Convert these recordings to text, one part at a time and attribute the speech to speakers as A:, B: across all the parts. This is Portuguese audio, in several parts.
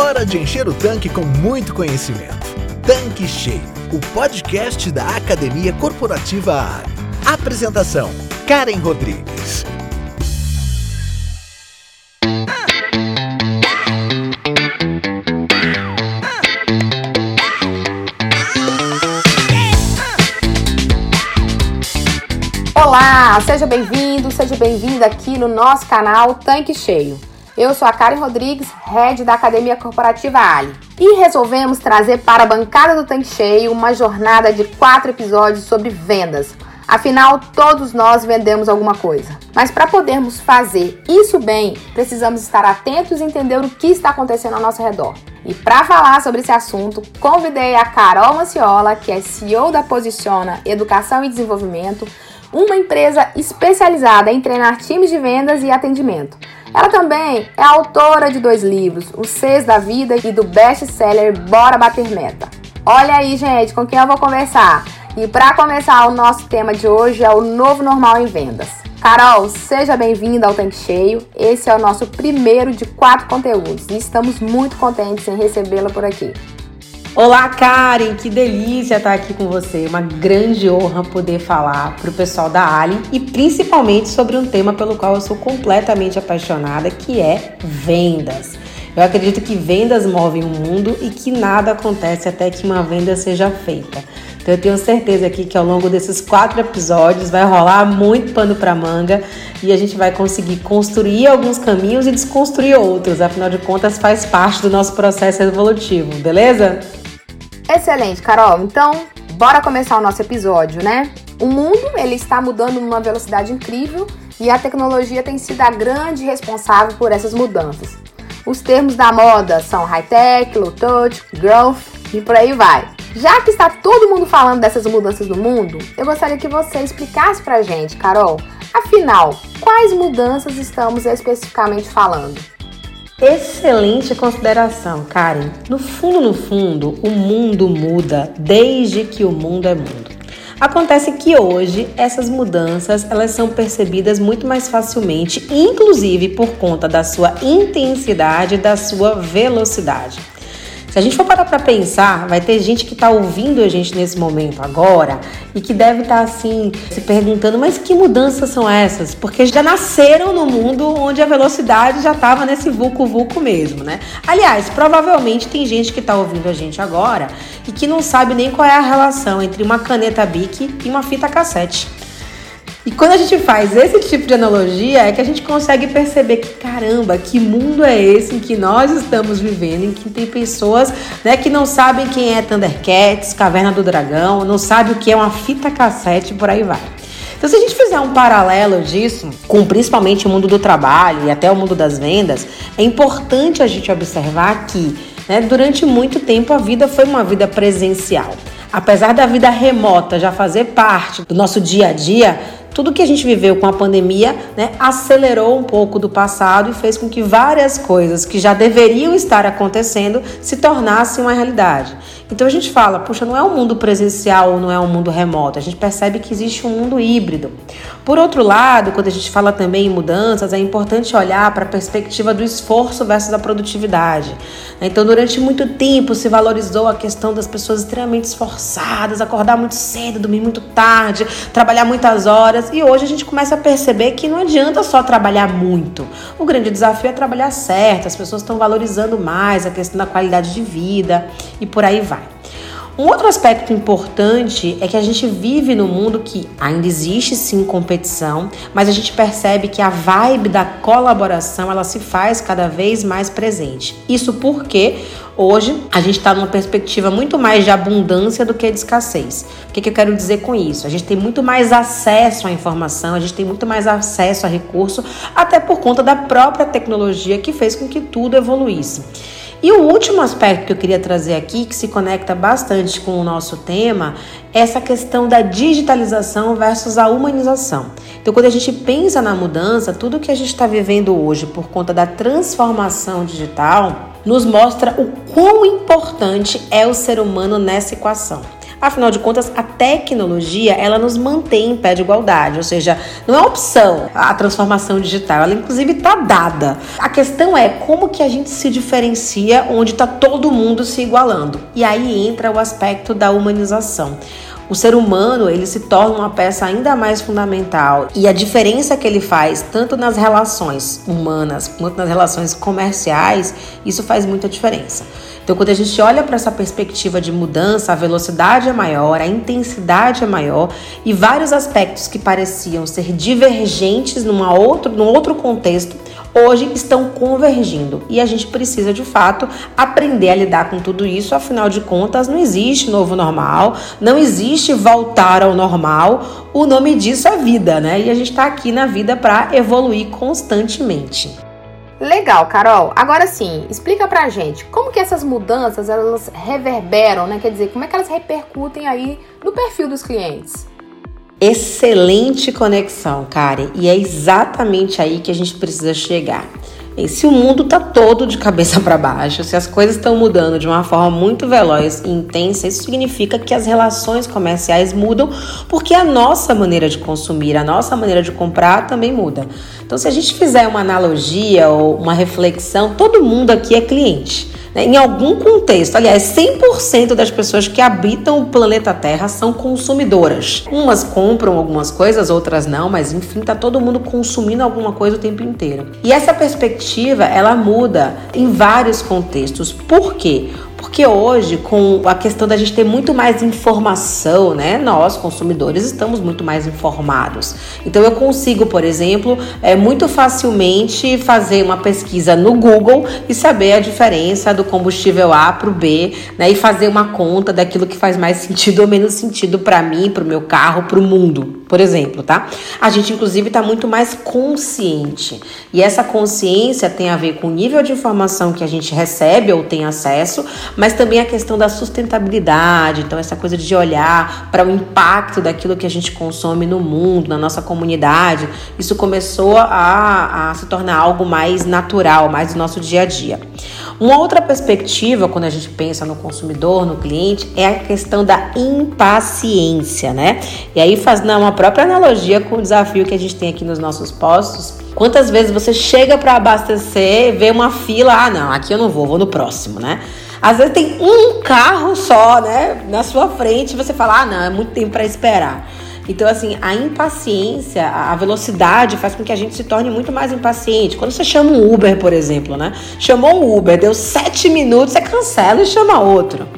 A: Hora de encher o tanque com muito conhecimento. Tanque Cheio, o podcast da Academia Corporativa ARE. Apresentação: Karen Rodrigues.
B: Olá, seja bem-vindo, seja bem-vinda aqui no nosso canal Tanque Cheio. Eu sou a Karen Rodrigues, head da Academia Corporativa Ali, e resolvemos trazer para a bancada do Tanque Cheio uma jornada de quatro episódios sobre vendas. Afinal, todos nós vendemos alguma coisa. Mas para podermos fazer isso bem, precisamos estar atentos e entender o que está acontecendo ao nosso redor. E para falar sobre esse assunto, convidei a Carol Manciola, que é CEO da Posiciona Educação e Desenvolvimento, uma empresa especializada em treinar times de vendas e atendimento. Ela também é autora de dois livros, O Seis da Vida e do best-seller Bora Bater Meta. Olha aí, gente, com quem eu vou conversar. E para começar, o nosso tema de hoje é o novo normal em vendas. Carol, seja bem-vinda ao Tanque Cheio. Esse é o nosso primeiro de quatro conteúdos e estamos muito contentes em recebê-la por aqui.
C: Olá, Karen, que delícia estar aqui com você. Uma grande honra poder falar para o pessoal da Ali e principalmente sobre um tema pelo qual eu sou completamente apaixonada, que é vendas. Eu acredito que vendas movem o mundo e que nada acontece até que uma venda seja feita. Então eu tenho certeza aqui que ao longo desses quatro episódios vai rolar muito pano para manga e a gente vai conseguir construir alguns caminhos e desconstruir outros. Afinal de contas, faz parte do nosso processo evolutivo, beleza?
B: Excelente, Carol. Então, bora começar o nosso episódio, né? O mundo ele está mudando numa velocidade incrível e a tecnologia tem sido a grande responsável por essas mudanças. Os termos da moda são high-tech, low-touch, growth e por aí vai. Já que está todo mundo falando dessas mudanças no mundo, eu gostaria que você explicasse pra gente, Carol, afinal, quais mudanças estamos especificamente falando?
C: Excelente consideração, Karen. No fundo, no fundo, o mundo muda desde que o mundo é mundo. Acontece que hoje essas mudanças elas são percebidas muito mais facilmente, inclusive por conta da sua intensidade, da sua velocidade. Se a gente for parar para pensar, vai ter gente que está ouvindo a gente nesse momento agora e que deve estar tá, assim se perguntando, mas que mudanças são essas? Porque já nasceram no mundo onde a velocidade já estava nesse vulco vulco mesmo, né? Aliás, provavelmente tem gente que está ouvindo a gente agora e que não sabe nem qual é a relação entre uma caneta Bic e uma fita cassete. E quando a gente faz esse tipo de analogia, é que a gente consegue perceber que, caramba, que mundo é esse em que nós estamos vivendo, em que tem pessoas né, que não sabem quem é Thundercats, Caverna do Dragão, não sabe o que é uma fita cassete, por aí vai. Então, se a gente fizer um paralelo disso, com principalmente o mundo do trabalho e até o mundo das vendas, é importante a gente observar que, né, durante muito tempo, a vida foi uma vida presencial. Apesar da vida remota já fazer parte do nosso dia a dia, tudo que a gente viveu com a pandemia né, acelerou um pouco do passado e fez com que várias coisas que já deveriam estar acontecendo se tornassem uma realidade. Então a gente fala, puxa, não é um mundo presencial ou não é um mundo remoto, a gente percebe que existe um mundo híbrido. Por outro lado, quando a gente fala também em mudanças, é importante olhar para a perspectiva do esforço versus a produtividade. Então, durante muito tempo se valorizou a questão das pessoas extremamente esforçadas, acordar muito cedo, dormir muito tarde, trabalhar muitas horas, e hoje a gente começa a perceber que não adianta só trabalhar muito. O grande desafio é trabalhar certo, as pessoas estão valorizando mais a questão da qualidade de vida e por aí vai. Um outro aspecto importante é que a gente vive num mundo que ainda existe sim competição, mas a gente percebe que a vibe da colaboração ela se faz cada vez mais presente. Isso porque hoje a gente está numa perspectiva muito mais de abundância do que de escassez. O que, que eu quero dizer com isso? A gente tem muito mais acesso à informação, a gente tem muito mais acesso a recurso, até por conta da própria tecnologia que fez com que tudo evoluísse. E o último aspecto que eu queria trazer aqui, que se conecta bastante com o nosso tema, é essa questão da digitalização versus a humanização. Então, quando a gente pensa na mudança, tudo que a gente está vivendo hoje por conta da transformação digital nos mostra o quão importante é o ser humano nessa equação. Afinal de contas, a tecnologia, ela nos mantém em pé de igualdade, ou seja, não é opção a transformação digital, ela inclusive está dada. A questão é como que a gente se diferencia onde está todo mundo se igualando. E aí entra o aspecto da humanização o ser humano ele se torna uma peça ainda mais fundamental e a diferença que ele faz tanto nas relações humanas quanto nas relações comerciais isso faz muita diferença. Então, quando a gente olha para essa perspectiva de mudança, a velocidade é maior, a intensidade é maior e vários aspectos que pareciam ser divergentes numa outro, num outro contexto hoje estão convergindo e a gente precisa de fato aprender a lidar com tudo isso. Afinal de contas, não existe novo normal, não existe voltar ao normal. O nome disso é vida, né? E a gente está aqui na vida para evoluir constantemente.
B: Legal, Carol. Agora sim, explica pra gente como que essas mudanças elas reverberam, né? Quer dizer, como é que elas repercutem aí no perfil dos clientes?
C: Excelente conexão, Karen, e é exatamente aí que a gente precisa chegar. Se o mundo tá todo de cabeça para baixo, se as coisas estão mudando de uma forma muito veloz e intensa, isso significa que as relações comerciais mudam, porque a nossa maneira de consumir, a nossa maneira de comprar também muda. Então, se a gente fizer uma analogia ou uma reflexão, todo mundo aqui é cliente. Né? Em algum contexto, aliás, 100% das pessoas que habitam o planeta Terra são consumidoras. Umas compram algumas coisas, outras não, mas enfim, tá todo mundo consumindo alguma coisa o tempo inteiro. E essa perspectiva, ela muda em vários contextos. Por quê? Porque hoje, com a questão da gente ter muito mais informação, né? Nós, consumidores, estamos muito mais informados. Então, eu consigo, por exemplo, é, muito facilmente fazer uma pesquisa no Google e saber a diferença do combustível A para o B, né? E fazer uma conta daquilo que faz mais sentido ou menos sentido para mim, para o meu carro, para o mundo, por exemplo, tá? A gente, inclusive, está muito mais consciente. E essa consciência tem a ver com o nível de informação que a gente recebe ou tem acesso, mas também a questão da sustentabilidade, então essa coisa de olhar para o impacto daquilo que a gente consome no mundo, na nossa comunidade, isso começou a, a se tornar algo mais natural, mais do nosso dia a dia. Uma outra perspectiva, quando a gente pensa no consumidor, no cliente, é a questão da impaciência, né? E aí, fazendo uma própria analogia com o desafio que a gente tem aqui nos nossos postos, quantas vezes você chega para abastecer, vê uma fila, ah, não, aqui eu não vou, vou no próximo, né? Às vezes tem um carro só, né, na sua frente, e você fala: "Ah, não, é muito tempo para esperar". Então, assim, a impaciência, a velocidade faz com que a gente se torne muito mais impaciente. Quando você chama um Uber, por exemplo, né? Chamou um Uber, deu sete minutos, você cancela e chama outro.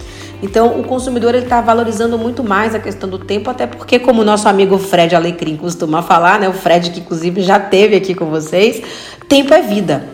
C: Então, o consumidor está valorizando muito mais a questão do tempo, até porque, como o nosso amigo Fred Alecrim costuma falar, né? O Fred, que inclusive já teve aqui com vocês, tempo é vida.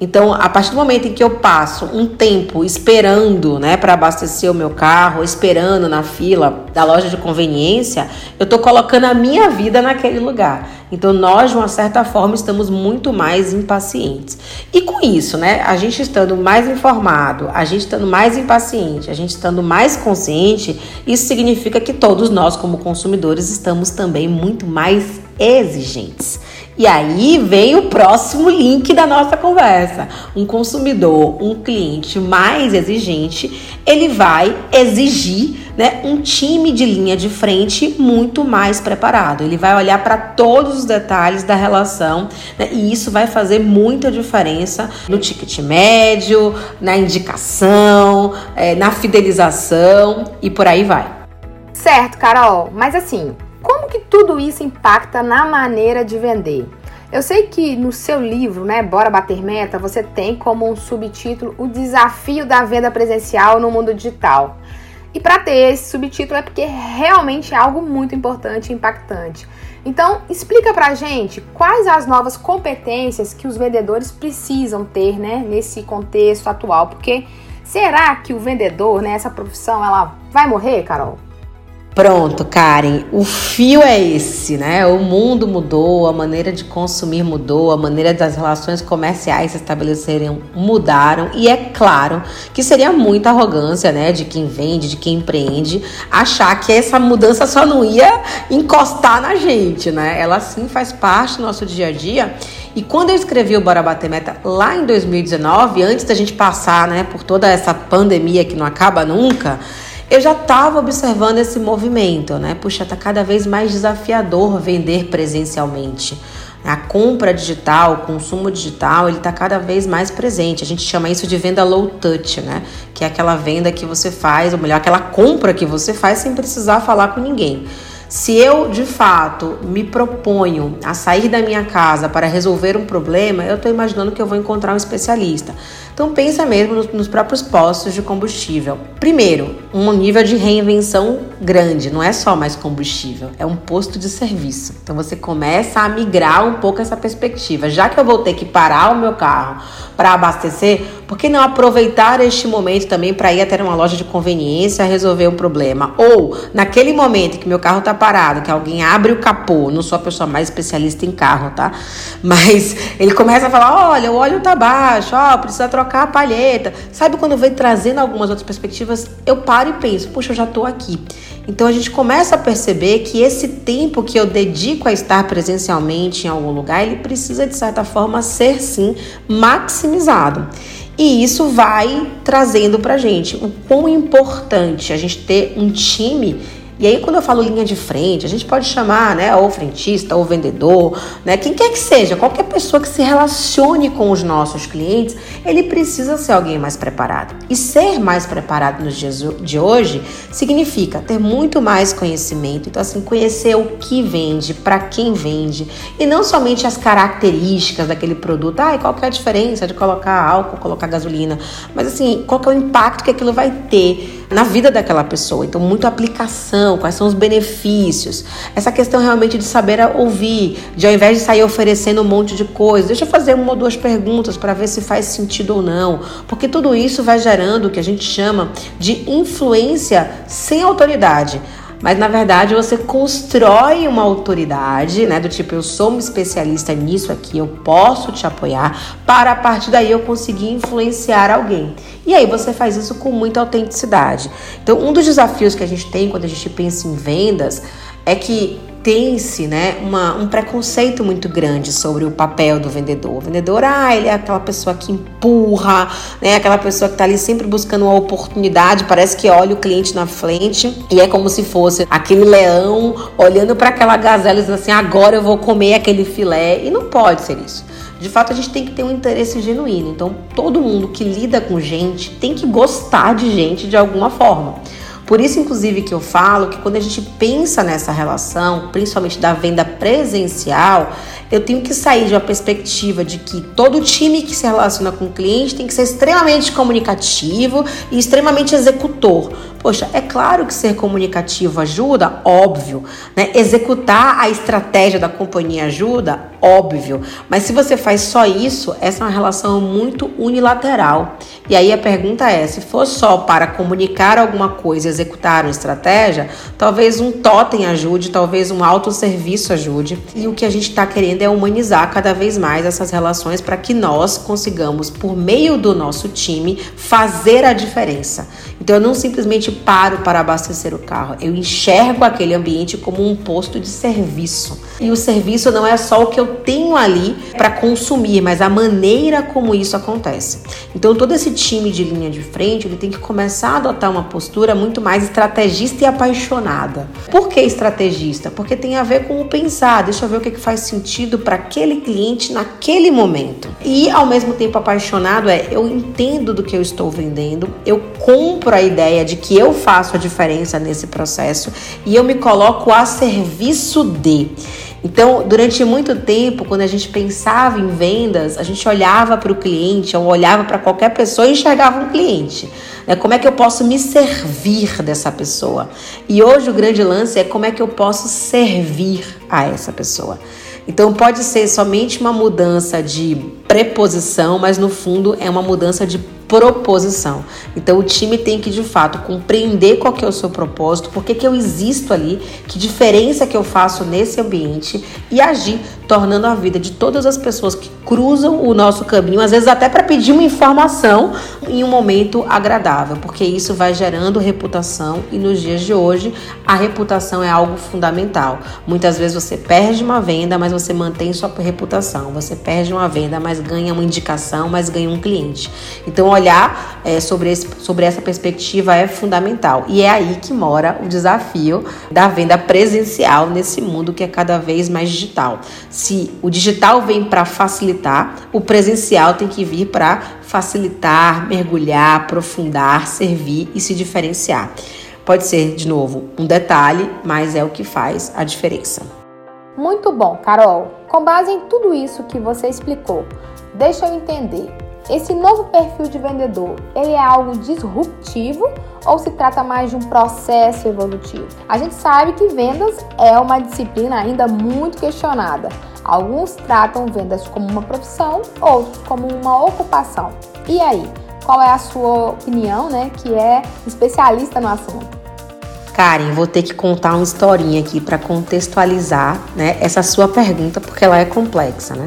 C: Então, a partir do momento em que eu passo um tempo esperando, né, para abastecer o meu carro, esperando na fila da loja de conveniência, eu estou colocando a minha vida naquele lugar. Então, nós, de uma certa forma, estamos muito mais impacientes. E com isso, né, a gente estando mais informado, a gente estando mais impaciente, a gente estando mais consciente, isso significa que todos nós, como consumidores, estamos também muito mais exigentes. E aí vem o próximo link da nossa conversa. Um consumidor, um cliente mais exigente, ele vai exigir né, um time de linha de frente muito mais preparado. Ele vai olhar para todos os detalhes da relação né, e isso vai fazer muita diferença no ticket médio, na indicação, é, na fidelização e por aí vai.
B: Certo, Carol, mas assim, como que tudo isso impacta na maneira de vender? Eu sei que no seu livro, né, Bora Bater Meta, você tem como um subtítulo o desafio da venda presencial no mundo digital. E para ter esse subtítulo é porque realmente é algo muito importante e impactante. Então, explica pra gente quais as novas competências que os vendedores precisam ter, né, nesse contexto atual, porque será que o vendedor, né, essa profissão, ela vai morrer, Carol?
C: Pronto, Karen, o fio é esse, né? O mundo mudou, a maneira de consumir mudou, a maneira das relações comerciais se estabelecerem mudaram, e é claro que seria muita arrogância, né, de quem vende, de quem empreende, achar que essa mudança só não ia encostar na gente, né? Ela sim faz parte do nosso dia a dia. E quando eu escrevi o Bora Bater Meta lá em 2019, antes da gente passar, né, por toda essa pandemia que não acaba nunca, eu já estava observando esse movimento, né? Puxa, tá cada vez mais desafiador vender presencialmente. A compra digital, o consumo digital, ele está cada vez mais presente. A gente chama isso de venda low touch, né? Que é aquela venda que você faz, ou melhor, aquela compra que você faz sem precisar falar com ninguém. Se eu de fato me proponho a sair da minha casa para resolver um problema, eu estou imaginando que eu vou encontrar um especialista. Então pensa mesmo nos, nos, próprios postos de combustível. Primeiro, um nível de reinvenção grande, não é só mais combustível, é um posto de serviço. Então você começa a migrar um pouco essa perspectiva. Já que eu vou ter que parar o meu carro para abastecer, por que não aproveitar este momento também para ir até uma loja de conveniência resolver um problema? Ou naquele momento que meu carro está parado, que alguém abre o capô, não sou a pessoa mais especialista em carro, tá? Mas ele começa a falar: olha, o óleo tá baixo, ó, precisa trocar trocar a palheta. Sabe quando vem trazendo algumas outras perspectivas, eu paro e penso, puxa, eu já estou aqui. Então a gente começa a perceber que esse tempo que eu dedico a estar presencialmente em algum lugar, ele precisa de certa forma ser sim maximizado. E isso vai trazendo pra gente o quão importante a gente ter um time e aí, quando eu falo linha de frente, a gente pode chamar, né, ou frentista, ou vendedor, né, quem quer que seja, qualquer pessoa que se relacione com os nossos clientes, ele precisa ser alguém mais preparado. E ser mais preparado nos dias de hoje significa ter muito mais conhecimento. Então, assim, conhecer o que vende, para quem vende, e não somente as características daquele produto. Ah, qual que é a diferença de colocar álcool, colocar gasolina? Mas, assim, qual que é o impacto que aquilo vai ter na vida daquela pessoa? Então, muito aplicação quais são os benefícios. Essa questão realmente de saber ouvir, de ao invés de sair oferecendo um monte de coisa, deixa eu fazer uma ou duas perguntas para ver se faz sentido ou não. Porque tudo isso vai gerando o que a gente chama de influência sem autoridade mas na verdade você constrói uma autoridade, né? Do tipo, eu sou um especialista nisso aqui, eu posso te apoiar, para a partir daí eu conseguir influenciar alguém. E aí você faz isso com muita autenticidade. Então, um dos desafios que a gente tem quando a gente pensa em vendas é que tem-se né, um preconceito muito grande sobre o papel do vendedor. O vendedor, ah, ele é aquela pessoa que empurra, né, aquela pessoa que está ali sempre buscando uma oportunidade, parece que olha o cliente na frente e é como se fosse aquele leão olhando para aquela gazela e dizendo assim: agora eu vou comer aquele filé. E não pode ser isso. De fato, a gente tem que ter um interesse genuíno. Então, todo mundo que lida com gente tem que gostar de gente de alguma forma. Por isso, inclusive, que eu falo que quando a gente pensa nessa relação, principalmente da venda presencial, eu tenho que sair de uma perspectiva de que todo time que se relaciona com o cliente tem que ser extremamente comunicativo e extremamente executor. Poxa, é claro que ser comunicativo ajuda, óbvio, né? Executar a estratégia da companhia ajuda, óbvio. Mas se você faz só isso, essa é uma relação muito unilateral. E aí a pergunta é: se for só para comunicar alguma coisa, executar uma estratégia, talvez um totem ajude, talvez um autosserviço ajude. E o que a gente está querendo é humanizar cada vez mais essas relações para que nós consigamos, por meio do nosso time, fazer a diferença. Então eu não simplesmente paro para abastecer o carro, eu enxergo aquele ambiente como um posto de serviço. E o serviço não é só o que eu tenho ali para consumir, mas a maneira como isso acontece. Então todo esse time de linha de frente, ele tem que começar a adotar uma postura muito mais estrategista e apaixonada. Por que estrategista? Porque tem a ver com o pensar, deixa eu ver o que faz sentido para aquele cliente naquele momento. E ao mesmo tempo apaixonado é eu entendo do que eu estou vendendo, eu compro a ideia de que eu faço a diferença nesse processo e eu me coloco a serviço de. Então, durante muito tempo, quando a gente pensava em vendas, a gente olhava para o cliente, ou olhava para qualquer pessoa e enxergava um cliente. Né? Como é que eu posso me servir dessa pessoa? E hoje o grande lance é como é que eu posso servir a essa pessoa. Então pode ser somente uma mudança de preposição, mas no fundo é uma mudança de proposição. Então o time tem que de fato compreender qual que é o seu propósito, por que, que eu existo ali, que diferença que eu faço nesse ambiente e agir, tornando a vida de todas as pessoas que cruzam o nosso caminho, às vezes até para pedir uma informação em um momento agradável, porque isso vai gerando reputação e nos dias de hoje a reputação é algo fundamental. Muitas vezes você perde uma venda, mas você mantém sua reputação. Você perde uma venda, mas ganha uma indicação, mas ganha um cliente. Então olhar é, sobre, esse, sobre essa perspectiva é fundamental. E é aí que mora o desafio da venda presencial nesse mundo que é cada vez mais digital. Se o digital vem para facilitar, o presencial tem que vir para facilitar, mergulhar, aprofundar, servir e se diferenciar. Pode ser, de novo, um detalhe, mas é o que faz a diferença.
B: Muito bom, Carol. Com base em tudo isso que você explicou, deixa eu entender. Esse novo perfil de vendedor, ele é algo disruptivo ou se trata mais de um processo evolutivo? A gente sabe que vendas é uma disciplina ainda muito questionada. Alguns tratam vendas como uma profissão, outros como uma ocupação. E aí, qual é a sua opinião, né, que é especialista no assunto?
C: Karen, vou ter que contar uma historinha aqui para contextualizar, né, essa sua pergunta, porque ela é complexa, né?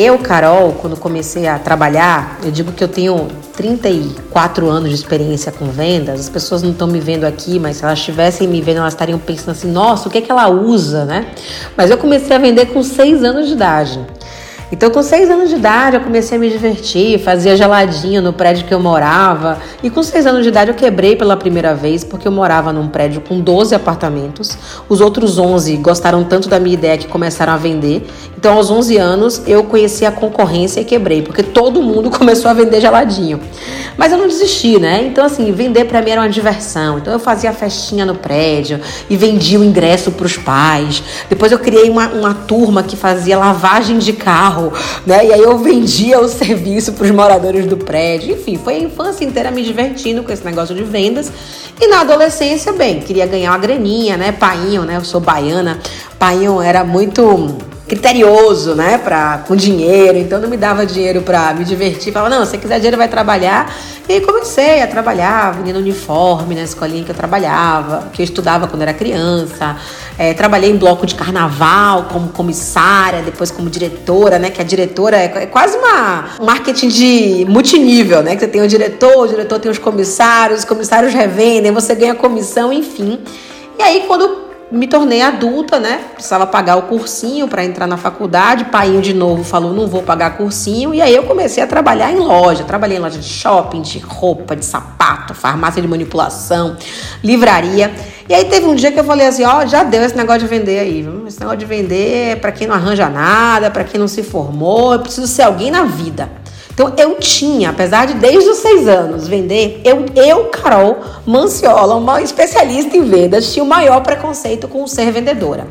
C: Eu, Carol, quando comecei a trabalhar, eu digo que eu tenho 34 anos de experiência com vendas. As pessoas não estão me vendo aqui, mas se elas estivessem me vendo, elas estariam pensando assim: nossa, o que é que ela usa, né? Mas eu comecei a vender com 6 anos de idade. Então, com seis anos de idade, eu comecei a me divertir, fazia geladinho no prédio que eu morava. E com seis anos de idade, eu quebrei pela primeira vez, porque eu morava num prédio com 12 apartamentos. Os outros 11 gostaram tanto da minha ideia que começaram a vender. Então, aos 11 anos, eu conheci a concorrência e quebrei, porque todo mundo começou a vender geladinho. Mas eu não desisti, né? Então, assim, vender para mim era uma diversão. Então, eu fazia festinha no prédio e vendia o ingresso para os pais. Depois, eu criei uma, uma turma que fazia lavagem de carro carro, né? E aí eu vendia o serviço para os moradores do prédio. Enfim, foi a infância inteira me divertindo com esse negócio de vendas. E na adolescência, bem, queria ganhar uma graninha, né? Painho, né? Eu sou baiana. Painho era muito criterioso, né, pra, com dinheiro, então não me dava dinheiro para me divertir. Falava, não, se quiser dinheiro, vai trabalhar. E aí comecei a trabalhar, vendendo uniforme na escolinha que eu trabalhava, que eu estudava quando era criança. É, trabalhei em bloco de carnaval como comissária, depois como diretora, né, que a diretora é, é quase uma um marketing de multinível, né, que você tem o diretor, o diretor tem os comissários, os comissários revendem, você ganha comissão, enfim. E aí, quando me tornei adulta, né? Precisava pagar o cursinho para entrar na faculdade. Pai de novo falou: não vou pagar cursinho. E aí eu comecei a trabalhar em loja. Trabalhei em loja de shopping, de roupa, de sapato, farmácia de manipulação, livraria. E aí teve um dia que eu falei assim: ó, oh, já deu esse negócio de vender aí. Esse negócio de vender é para quem não arranja nada, para quem não se formou. Eu preciso ser alguém na vida. Então eu tinha, apesar de desde os seis anos vender, eu, eu Carol Manciola, uma especialista em vendas, tinha o maior preconceito com ser vendedora.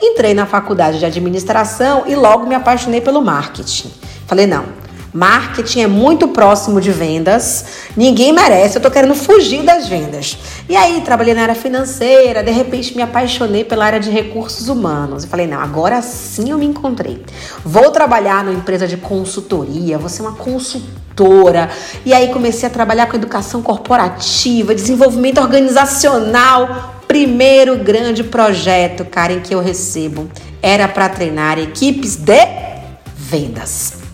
C: Entrei na faculdade de administração e logo me apaixonei pelo marketing. Falei, não, Marketing é muito próximo de vendas. Ninguém merece. Eu tô querendo fugir das vendas. E aí, trabalhei na área financeira, de repente me apaixonei pela área de recursos humanos. E falei, não, agora sim eu me encontrei. Vou trabalhar numa empresa de consultoria, vou ser uma consultora. E aí comecei a trabalhar com educação corporativa, desenvolvimento organizacional. Primeiro grande projeto, Karen, que eu recebo era para treinar equipes de vendas.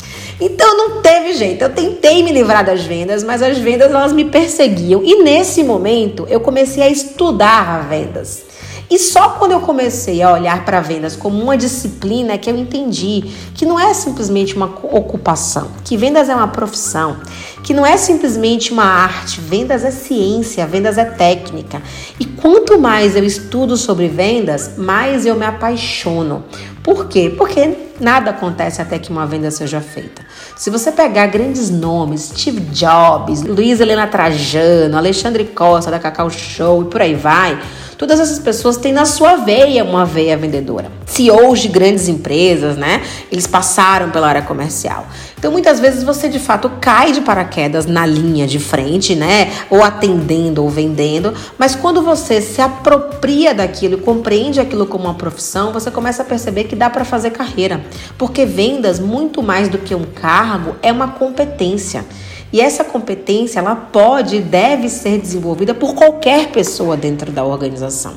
C: Então não teve jeito. Eu tentei me livrar das vendas, mas as vendas elas me perseguiam. E nesse momento eu comecei a estudar vendas. E só quando eu comecei a olhar para vendas como uma disciplina que eu entendi que não é simplesmente uma ocupação, que vendas é uma profissão, que não é simplesmente uma arte, vendas é ciência, vendas é técnica. E quanto mais eu estudo sobre vendas, mais eu me apaixono. Por quê? Porque nada acontece até que uma venda seja feita. Se você pegar grandes nomes, Steve Jobs, Luiz Helena Trajano, Alexandre Costa da Cacau Show e por aí vai, todas essas pessoas têm na sua veia uma veia vendedora. CEOs de grandes empresas, né? Eles passaram pela área comercial. Então, muitas vezes você de fato cai de paraquedas na linha de frente, né? Ou atendendo ou vendendo, mas quando você se apropria daquilo e compreende aquilo como uma profissão, você começa a perceber que dá para fazer carreira. Porque vendas, muito mais do que um cargo, é uma competência. E essa competência, ela pode e deve ser desenvolvida por qualquer pessoa dentro da organização.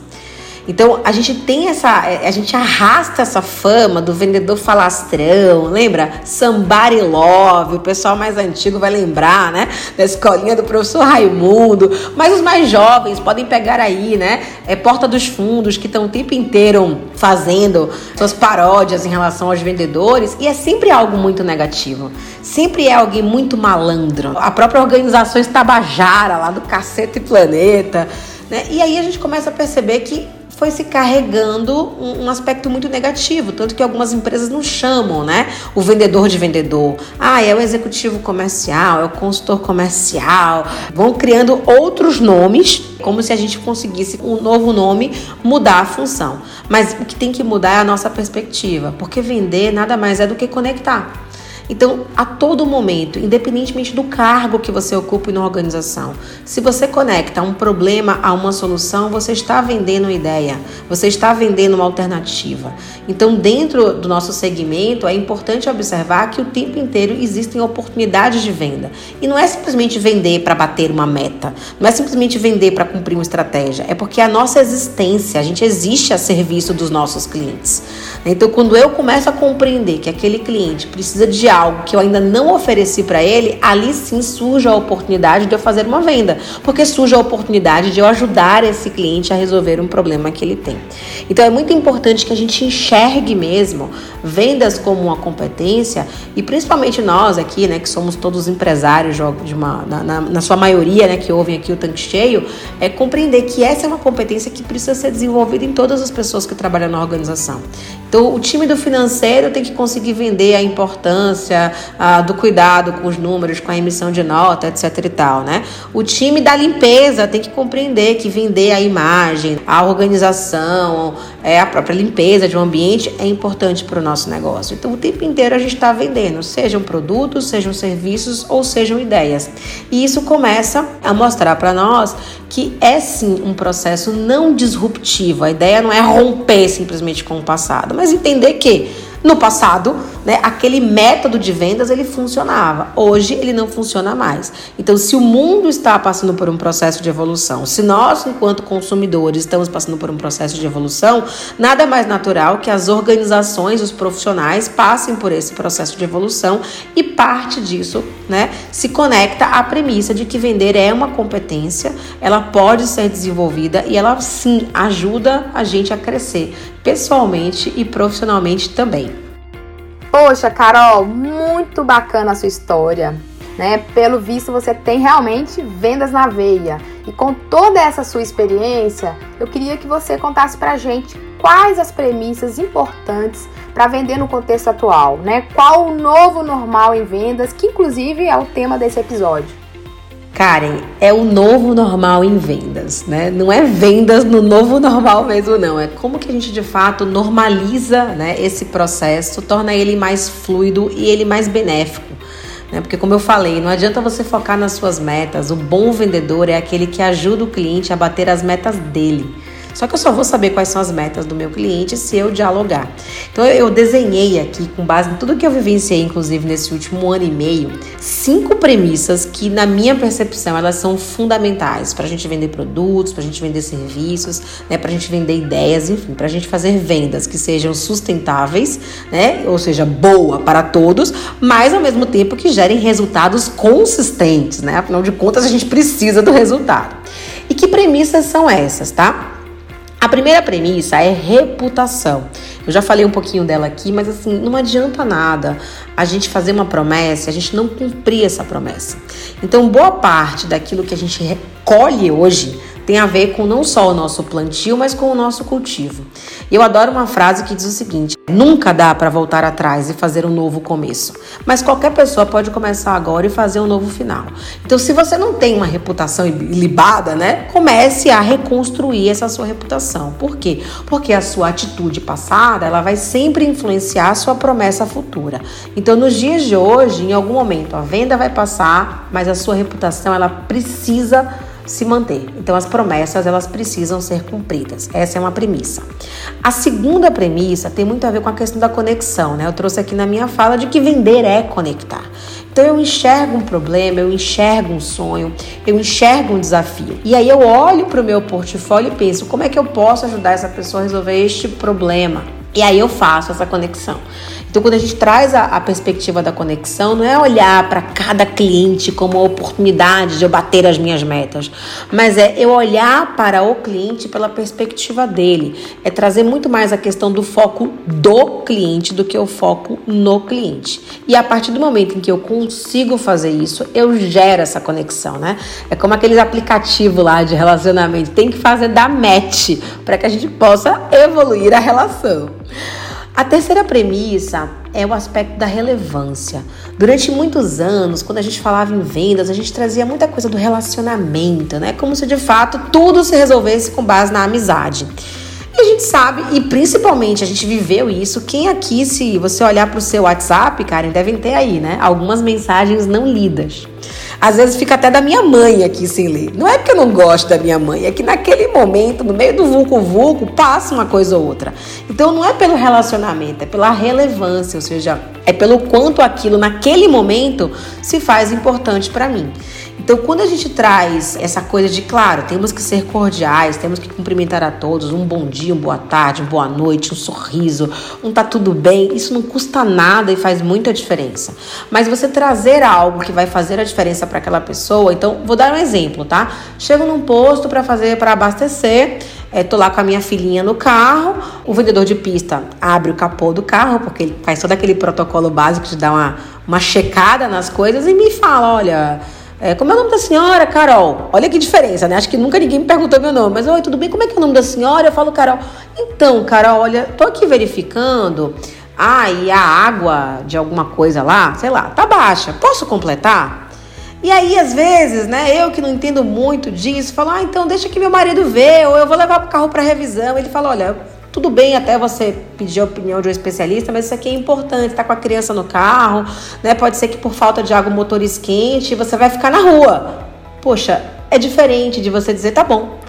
C: Então a gente tem essa, a gente arrasta essa fama do vendedor falastrão, lembra? Somebody love, o pessoal mais antigo vai lembrar, né? Da escolinha do professor Raimundo, mas os mais jovens podem pegar aí, né? É Porta dos Fundos, que estão o tempo inteiro fazendo suas paródias em relação aos vendedores, e é sempre algo muito negativo. Sempre é alguém muito malandro. A própria organização Tabajara, lá do Cacete Planeta, né? E aí a gente começa a perceber que foi se carregando um, um, aspecto muito negativo, tanto que algumas empresas não chamam, né? O vendedor de vendedor. Ah, é o executivo comercial, é o consultor comercial. Vão criando outros nomes, como se a gente conseguisse um novo nome mudar a função. Mas o que tem que mudar é a nossa perspectiva, porque vender nada mais é do que conectar. Então, a todo momento, independentemente do cargo que você ocupe na organização, se você conecta um problema a uma solução, você está vendendo uma ideia, você está vendendo uma alternativa. Então, dentro do nosso segmento, é importante observar que o tempo inteiro existem oportunidades de venda. E não é simplesmente vender para bater uma meta, não é simplesmente vender para cumprir uma estratégia, é porque a nossa existência, a gente existe a serviço dos nossos clientes. Então, quando eu começo a compreender que aquele cliente precisa de algo que eu ainda não ofereci para ele, ali sim surge a oportunidade de eu fazer uma venda, porque surge a oportunidade de eu ajudar esse cliente a resolver um problema que ele tem. Então é muito importante que a gente enxergue mesmo vendas como uma competência e principalmente nós aqui, né, que somos todos empresários de uma, na, na, na sua maioria, né, que ouvem aqui o tanque cheio, é compreender que essa é uma competência que precisa ser desenvolvida em todas as pessoas que trabalham na organização. Então, o time do financeiro tem que conseguir vender a importância do cuidado com os números, com a emissão de nota, etc e tal, né? O time da limpeza tem que compreender que vender a imagem, a organização, é, a própria limpeza de um ambiente é importante para o nosso negócio. Então, o tempo inteiro a gente está vendendo, sejam produtos, sejam serviços ou sejam ideias. E isso começa a mostrar para nós que é sim um processo não disruptivo. A ideia não é romper simplesmente com o passado, mas entender que no passado, né, aquele método de vendas ele funcionava. Hoje ele não funciona mais. Então, se o mundo está passando por um processo de evolução, se nós, enquanto consumidores, estamos passando por um processo de evolução, nada mais natural que as organizações, os profissionais passem por esse processo de evolução e parte disso, né, se conecta à premissa de que vender é uma competência, ela pode ser desenvolvida e ela sim ajuda a gente a crescer pessoalmente e profissionalmente também.
B: Poxa, Carol, muito bacana a sua história. Né? Pelo visto, você tem realmente vendas na veia. E com toda essa sua experiência, eu queria que você contasse pra gente quais as premissas importantes para vender no contexto atual, né? Qual o novo normal em vendas, que inclusive é o tema desse episódio.
C: Karen, é o novo normal em vendas, né? Não é vendas no novo normal mesmo, não. É como que a gente de fato normaliza né, esse processo, torna ele mais fluido e ele mais benéfico. Né? Porque, como eu falei, não adianta você focar nas suas metas. O bom vendedor é aquele que ajuda o cliente a bater as metas dele. Só que eu só vou saber quais são as metas do meu cliente se eu dialogar. Então eu desenhei aqui, com base em tudo que eu vivenciei, inclusive nesse último ano e meio, cinco premissas que, na minha percepção, elas são fundamentais para a gente vender produtos, para a gente vender serviços, né, para a gente vender ideias, enfim, para a gente fazer vendas que sejam sustentáveis, né, ou seja, boa para todos, mas ao mesmo tempo que gerem resultados consistentes, né? Afinal de contas, a gente precisa do resultado. E que premissas são essas, tá? A primeira premissa é reputação. Eu já falei um pouquinho dela aqui, mas assim, não adianta nada a gente fazer uma promessa e a gente não cumprir essa promessa. Então, boa parte daquilo que a gente recolhe hoje tem a ver com não só o nosso plantio, mas com o nosso cultivo. Eu adoro uma frase que diz o seguinte: nunca dá para voltar atrás e fazer um novo começo, mas qualquer pessoa pode começar agora e fazer um novo final. Então, se você não tem uma reputação ilibada, né, comece a reconstruir essa sua reputação. Por quê? Porque a sua atitude passada, ela vai sempre influenciar a sua promessa futura. Então, nos dias de hoje, em algum momento a venda vai passar, mas a sua reputação ela precisa se manter. Então as promessas elas precisam ser cumpridas. Essa é uma premissa. A segunda premissa tem muito a ver com a questão da conexão, né? Eu trouxe aqui na minha fala de que vender é conectar. Então eu enxergo um problema, eu enxergo um sonho, eu enxergo um desafio. E aí eu olho para o meu portfólio e penso, como é que eu posso ajudar essa pessoa a resolver este problema? E aí eu faço essa conexão. Então, quando a gente traz a, a perspectiva da conexão, não é olhar para cada cliente como oportunidade de eu bater as minhas metas, mas é eu olhar para o cliente pela perspectiva dele. É trazer muito mais a questão do foco do cliente do que o foco no cliente. E a partir do momento em que eu consigo fazer isso, eu gero essa conexão, né? É como aqueles aplicativos lá de relacionamento, tem que fazer da match para que a gente possa evoluir a relação. A terceira premissa é o aspecto da relevância. Durante muitos anos, quando a gente falava em vendas, a gente trazia muita coisa do relacionamento, né? Como se de fato tudo se resolvesse com base na amizade. E a gente sabe, e principalmente a gente viveu isso. Quem aqui, se você olhar para o seu WhatsApp, Karen, devem ter aí, né? Algumas mensagens não lidas. Às vezes fica até da minha mãe aqui sem ler. Não é porque eu não gosto da minha mãe, é que naquele momento, no meio do vulco vulco, passa uma coisa ou outra. Então não é pelo relacionamento, é pela relevância, ou seja, é pelo quanto aquilo naquele momento se faz importante para mim. Então, quando a gente traz essa coisa de, claro, temos que ser cordiais, temos que cumprimentar a todos, um bom dia, uma boa tarde, uma boa noite, um sorriso, um tá tudo bem, isso não custa nada e faz muita diferença. Mas você trazer algo que vai fazer a diferença para aquela pessoa, então, vou dar um exemplo, tá? Chego num posto para fazer, para abastecer, é, tô lá com a minha filhinha no carro, o vendedor de pista abre o capô do carro, porque ele faz todo aquele protocolo básico de dar uma, uma checada nas coisas e me fala: olha. É, como é o nome da senhora, Carol? Olha que diferença, né? Acho que nunca ninguém me perguntou meu nome. Mas, oi, tudo bem? Como é que é o nome da senhora? Eu falo, Carol. Então, Carol, olha, tô aqui verificando. Ah, e a água de alguma coisa lá, sei lá, tá baixa. Posso completar? E aí, às vezes, né, eu que não entendo muito disso, falo, ah, então deixa que meu marido ver, ou eu vou levar o carro para revisão. Ele fala, olha, tudo bem até você pedir a opinião de um especialista, mas isso aqui é importante, tá com a criança no carro, né? Pode ser que por falta de água o motor esquente, você vai ficar na rua. Poxa, é diferente de você dizer, tá bom,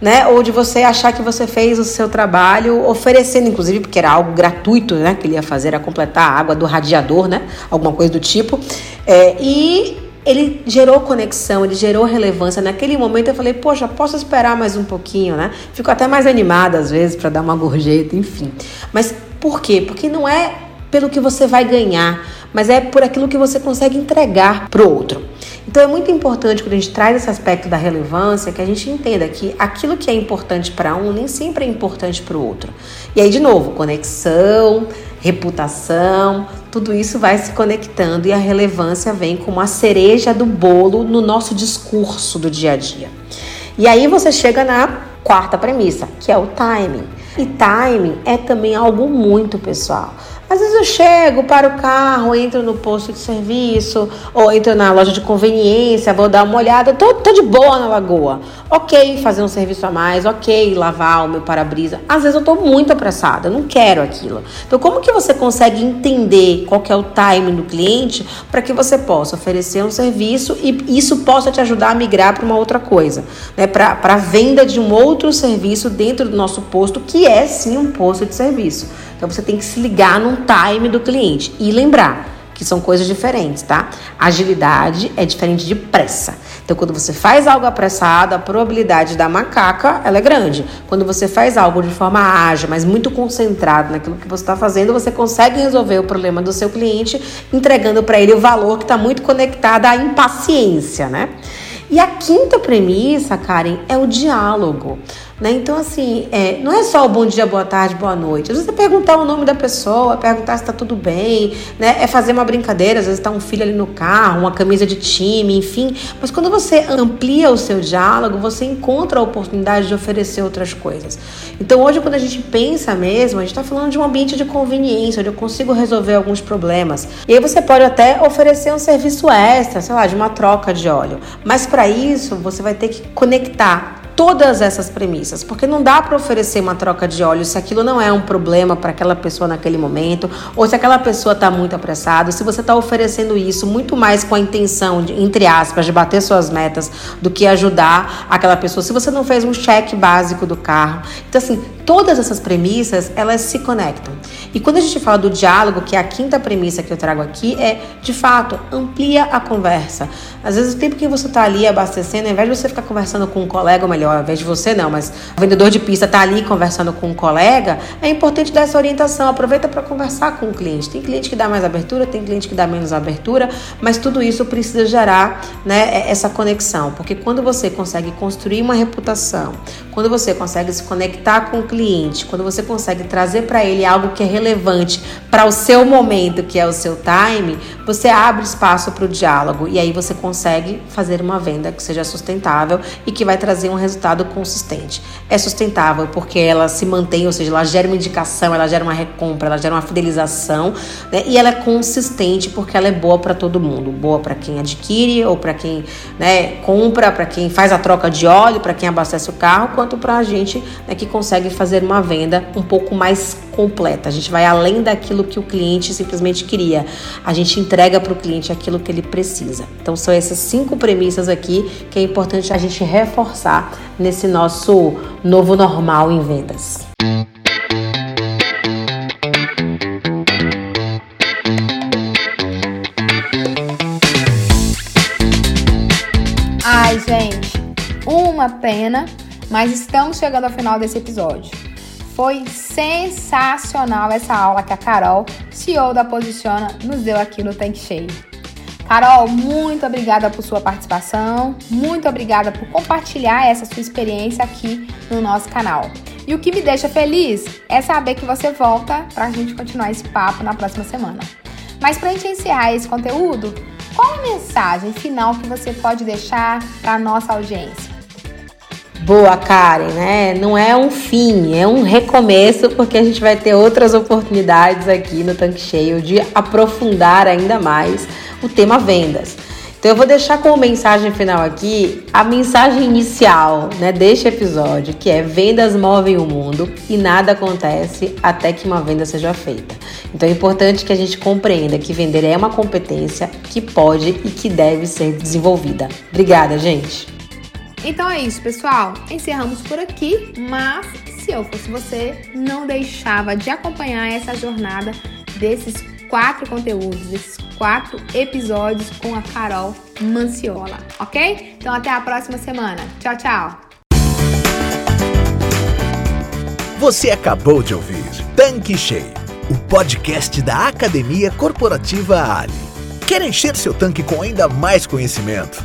C: né? Ou de você achar que você fez o seu trabalho, oferecendo, inclusive, porque era algo gratuito, né? Que ele ia fazer, era completar a água do radiador, né? Alguma coisa do tipo. É, e ele gerou conexão, ele gerou relevância. Naquele momento eu falei, poxa, posso esperar mais um pouquinho, né? Fico até mais animada às vezes para dar uma gorjeta, enfim. Mas por quê? Porque não é pelo que você vai ganhar, mas é por aquilo que você consegue entregar para o outro. Então é muito importante quando a gente traz esse aspecto da relevância que a gente entenda que aquilo que é importante para um nem sempre é importante para o outro. E aí, de novo, conexão, reputação, tudo isso vai se conectando e a relevância vem como a cereja do bolo no nosso discurso do dia a dia. E aí você chega na quarta premissa, que é o timing. E timing é também algo muito pessoal. Às vezes eu chego, paro o carro, entro no posto de serviço, ou entro na loja de conveniência, vou dar uma olhada, tô, tô de boa na lagoa. Ok fazer um serviço a mais, ok lavar o meu para-brisa. Às vezes eu tô muito apressada, não quero aquilo. Então, como que você consegue entender qual que é o time do cliente para que você possa oferecer um serviço e isso possa te ajudar a migrar para uma outra coisa, né? Para a venda de um outro serviço dentro do nosso posto, que é sim um posto de serviço. Então você tem que se ligar num time do cliente e lembrar que são coisas diferentes, tá? Agilidade é diferente de pressa. Então, quando você faz algo apressado, a probabilidade da macaca ela é grande. Quando você faz algo de forma ágil, mas muito concentrado naquilo que você está fazendo, você consegue resolver o problema do seu cliente, entregando para ele o valor que está muito conectado à impaciência, né? E a quinta premissa, Karen, é o diálogo. Né? Então, assim, é, não é só o bom dia, boa tarde, boa noite. Às vezes é perguntar o nome da pessoa, perguntar se está tudo bem, né? É fazer uma brincadeira, às vezes está um filho ali no carro, uma camisa de time, enfim. Mas quando você amplia o seu diálogo, você encontra a oportunidade de oferecer outras coisas. Então, hoje, quando a gente pensa mesmo, a gente está falando de um ambiente de conveniência, onde eu consigo resolver alguns problemas. E aí você pode até oferecer um serviço extra, sei lá, de uma troca de óleo. Mas para isso, você vai ter que conectar todas essas premissas, porque não dá para oferecer uma troca de óleo se aquilo não é um problema para aquela pessoa naquele momento, ou se aquela pessoa está muito apressada, se você está oferecendo isso muito mais com a intenção, de, entre aspas, de bater suas metas do que ajudar aquela pessoa, se você não fez um cheque básico do carro. Então, assim, todas essas premissas, elas se conectam. E quando a gente fala do diálogo, que é a quinta premissa que eu trago aqui, é, de fato, amplia a conversa. Às vezes, o tempo que você está ali abastecendo, ao invés de você ficar conversando com um colega, ou melhor, ao invés de você não, mas o vendedor de pista está ali conversando com um colega, é importante dar essa orientação. Aproveita para conversar com o cliente. Tem cliente que dá mais abertura, tem cliente que dá menos abertura, mas tudo isso precisa gerar né, essa conexão. Porque quando você consegue construir uma reputação, quando você consegue se conectar com o cliente, quando você consegue trazer para ele algo que é relevante para o seu momento, que é o seu time, você abre espaço para o diálogo e aí você consegue fazer uma venda que seja sustentável e que vai trazer um resultado consistente. É sustentável porque ela se mantém, ou seja, ela gera uma indicação, ela gera uma recompra, ela gera uma fidelização né? e ela é consistente porque ela é boa para todo mundo, boa para quem adquire ou para quem né, compra, para quem faz a troca de óleo, para quem abastece o carro quanto para a gente né, que consegue fazer uma venda um pouco mais completa. A gente vai além daquilo que o cliente simplesmente queria. A gente entrega para o cliente aquilo que ele precisa. Então são essas cinco premissas aqui que é importante a gente reforçar nesse nosso novo normal em vendas.
B: Ai, gente, uma pena mas estamos chegando ao final desse episódio. Foi sensacional essa aula que a Carol, CEO da Posiciona, nos deu aqui no Tanque Cheio. Carol, muito obrigada por sua participação, muito obrigada por compartilhar essa sua experiência aqui no nosso canal. E o que me deixa feliz é saber que você volta para a gente continuar esse papo na próxima semana. Mas para gente encerrar esse conteúdo, qual a mensagem final que você pode deixar para a nossa audiência?
C: Boa, Karen, né? Não é um fim, é um recomeço, porque a gente vai ter outras oportunidades aqui no Tanque Cheio de aprofundar ainda mais o tema vendas. Então eu vou deixar como mensagem final aqui a mensagem inicial, né, deste episódio, que é vendas movem o mundo e nada acontece até que uma venda seja feita. Então é importante que a gente compreenda que vender é uma competência que pode e que deve ser desenvolvida. Obrigada, gente.
B: Então é isso, pessoal. Encerramos por aqui, mas se eu fosse você, não deixava de acompanhar essa jornada desses quatro conteúdos, desses quatro episódios com a Carol Manciola, ok? Então até a próxima semana. Tchau, tchau.
A: Você acabou de ouvir Tanque Cheio, o podcast da Academia Corporativa Ali. Quer encher seu tanque com ainda mais conhecimento?